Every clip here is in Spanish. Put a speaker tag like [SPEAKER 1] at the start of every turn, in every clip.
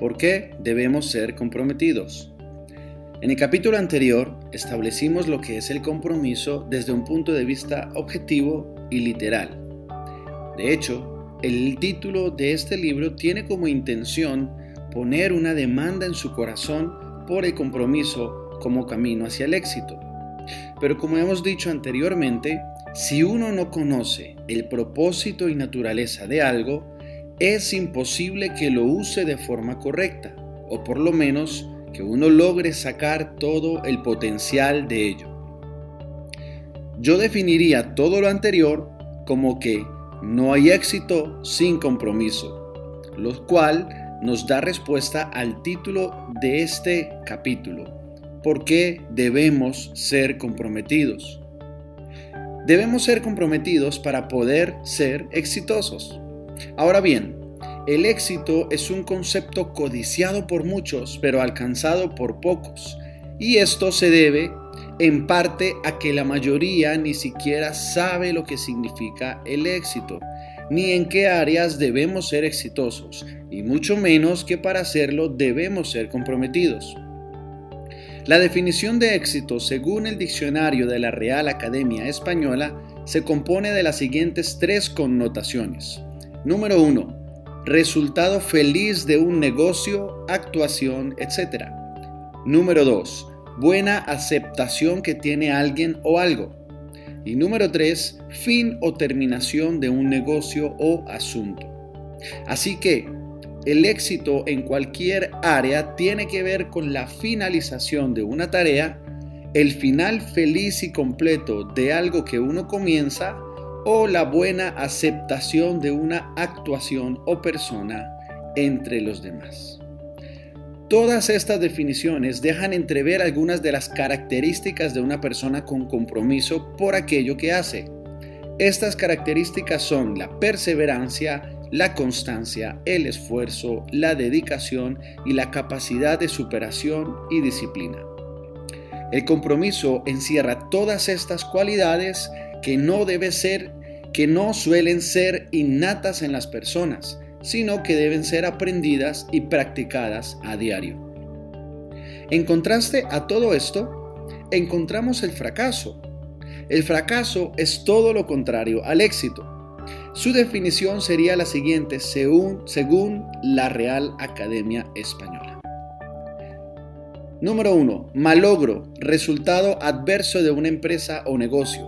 [SPEAKER 1] ¿Por qué debemos ser comprometidos? En el capítulo anterior establecimos lo que es el compromiso desde un punto de vista objetivo y literal. De hecho, el título de este libro tiene como intención poner una demanda en su corazón por el compromiso como camino hacia el éxito. Pero como hemos dicho anteriormente, si uno no conoce el propósito y naturaleza de algo, es imposible que lo use de forma correcta, o por lo menos que uno logre sacar todo el potencial de ello. Yo definiría todo lo anterior como que no hay éxito sin compromiso, lo cual nos da respuesta al título de este capítulo. ¿Por qué debemos ser comprometidos? Debemos ser comprometidos para poder ser exitosos. Ahora bien, el éxito es un concepto codiciado por muchos, pero alcanzado por pocos. Y esto se debe en parte a que la mayoría ni siquiera sabe lo que significa el éxito, ni en qué áreas debemos ser exitosos, y mucho menos que para hacerlo debemos ser comprometidos. La definición de éxito, según el diccionario de la Real Academia Española, se compone de las siguientes tres connotaciones. Número 1. Resultado feliz de un negocio, actuación, etc. Número 2. Buena aceptación que tiene alguien o algo. Y número 3. Fin o terminación de un negocio o asunto. Así que el éxito en cualquier área tiene que ver con la finalización de una tarea, el final feliz y completo de algo que uno comienza o la buena aceptación de una actuación o persona entre los demás. Todas estas definiciones dejan entrever algunas de las características de una persona con compromiso por aquello que hace. Estas características son la perseverancia, la constancia, el esfuerzo, la dedicación y la capacidad de superación y disciplina. El compromiso encierra todas estas cualidades que no debe ser, que no suelen ser innatas en las personas, sino que deben ser aprendidas y practicadas a diario. En contraste a todo esto, encontramos el fracaso. El fracaso es todo lo contrario al éxito. Su definición sería la siguiente según, según la Real Academia Española. Número 1. Malogro, resultado adverso de una empresa o negocio.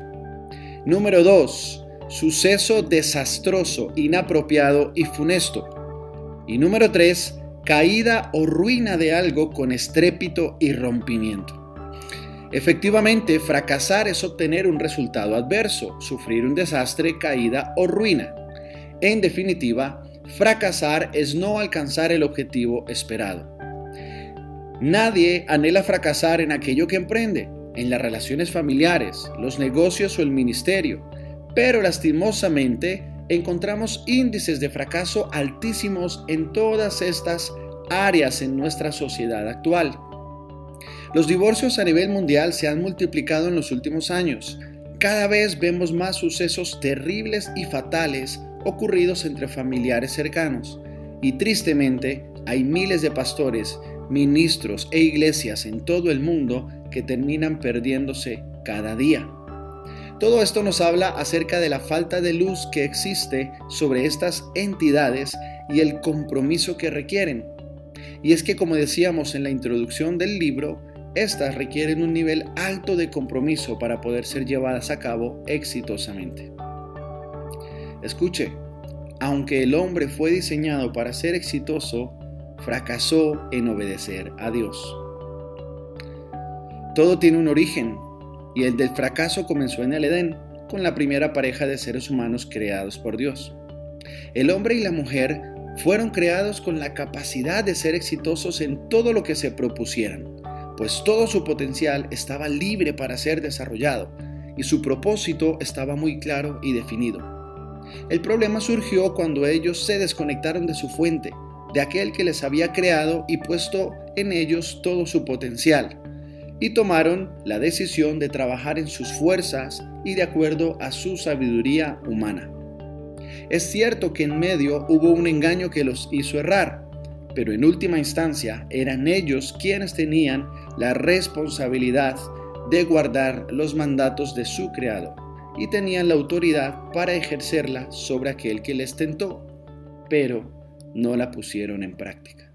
[SPEAKER 1] Número 2. Suceso desastroso, inapropiado y funesto. Y número 3. Caída o ruina de algo con estrépito y rompimiento. Efectivamente, fracasar es obtener un resultado adverso, sufrir un desastre, caída o ruina. En definitiva, fracasar es no alcanzar el objetivo esperado. Nadie anhela fracasar en aquello que emprende, en las relaciones familiares, los negocios o el ministerio, pero lastimosamente encontramos índices de fracaso altísimos en todas estas áreas en nuestra sociedad actual. Los divorcios a nivel mundial se han multiplicado en los últimos años. Cada vez vemos más sucesos terribles y fatales ocurridos entre familiares cercanos. Y tristemente hay miles de pastores, ministros e iglesias en todo el mundo que terminan perdiéndose cada día. Todo esto nos habla acerca de la falta de luz que existe sobre estas entidades y el compromiso que requieren. Y es que como decíamos en la introducción del libro, estas requieren un nivel alto de compromiso para poder ser llevadas a cabo exitosamente. Escuche, aunque el hombre fue diseñado para ser exitoso, fracasó en obedecer a Dios. Todo tiene un origen, y el del fracaso comenzó en el Edén, con la primera pareja de seres humanos creados por Dios. El hombre y la mujer fueron creados con la capacidad de ser exitosos en todo lo que se propusieran, pues todo su potencial estaba libre para ser desarrollado y su propósito estaba muy claro y definido. El problema surgió cuando ellos se desconectaron de su fuente, de aquel que les había creado y puesto en ellos todo su potencial, y tomaron la decisión de trabajar en sus fuerzas y de acuerdo a su sabiduría humana. Es cierto que en medio hubo un engaño que los hizo errar, pero en última instancia eran ellos quienes tenían la responsabilidad de guardar los mandatos de su Creador y tenían la autoridad para ejercerla sobre aquel que les tentó, pero no la pusieron en práctica.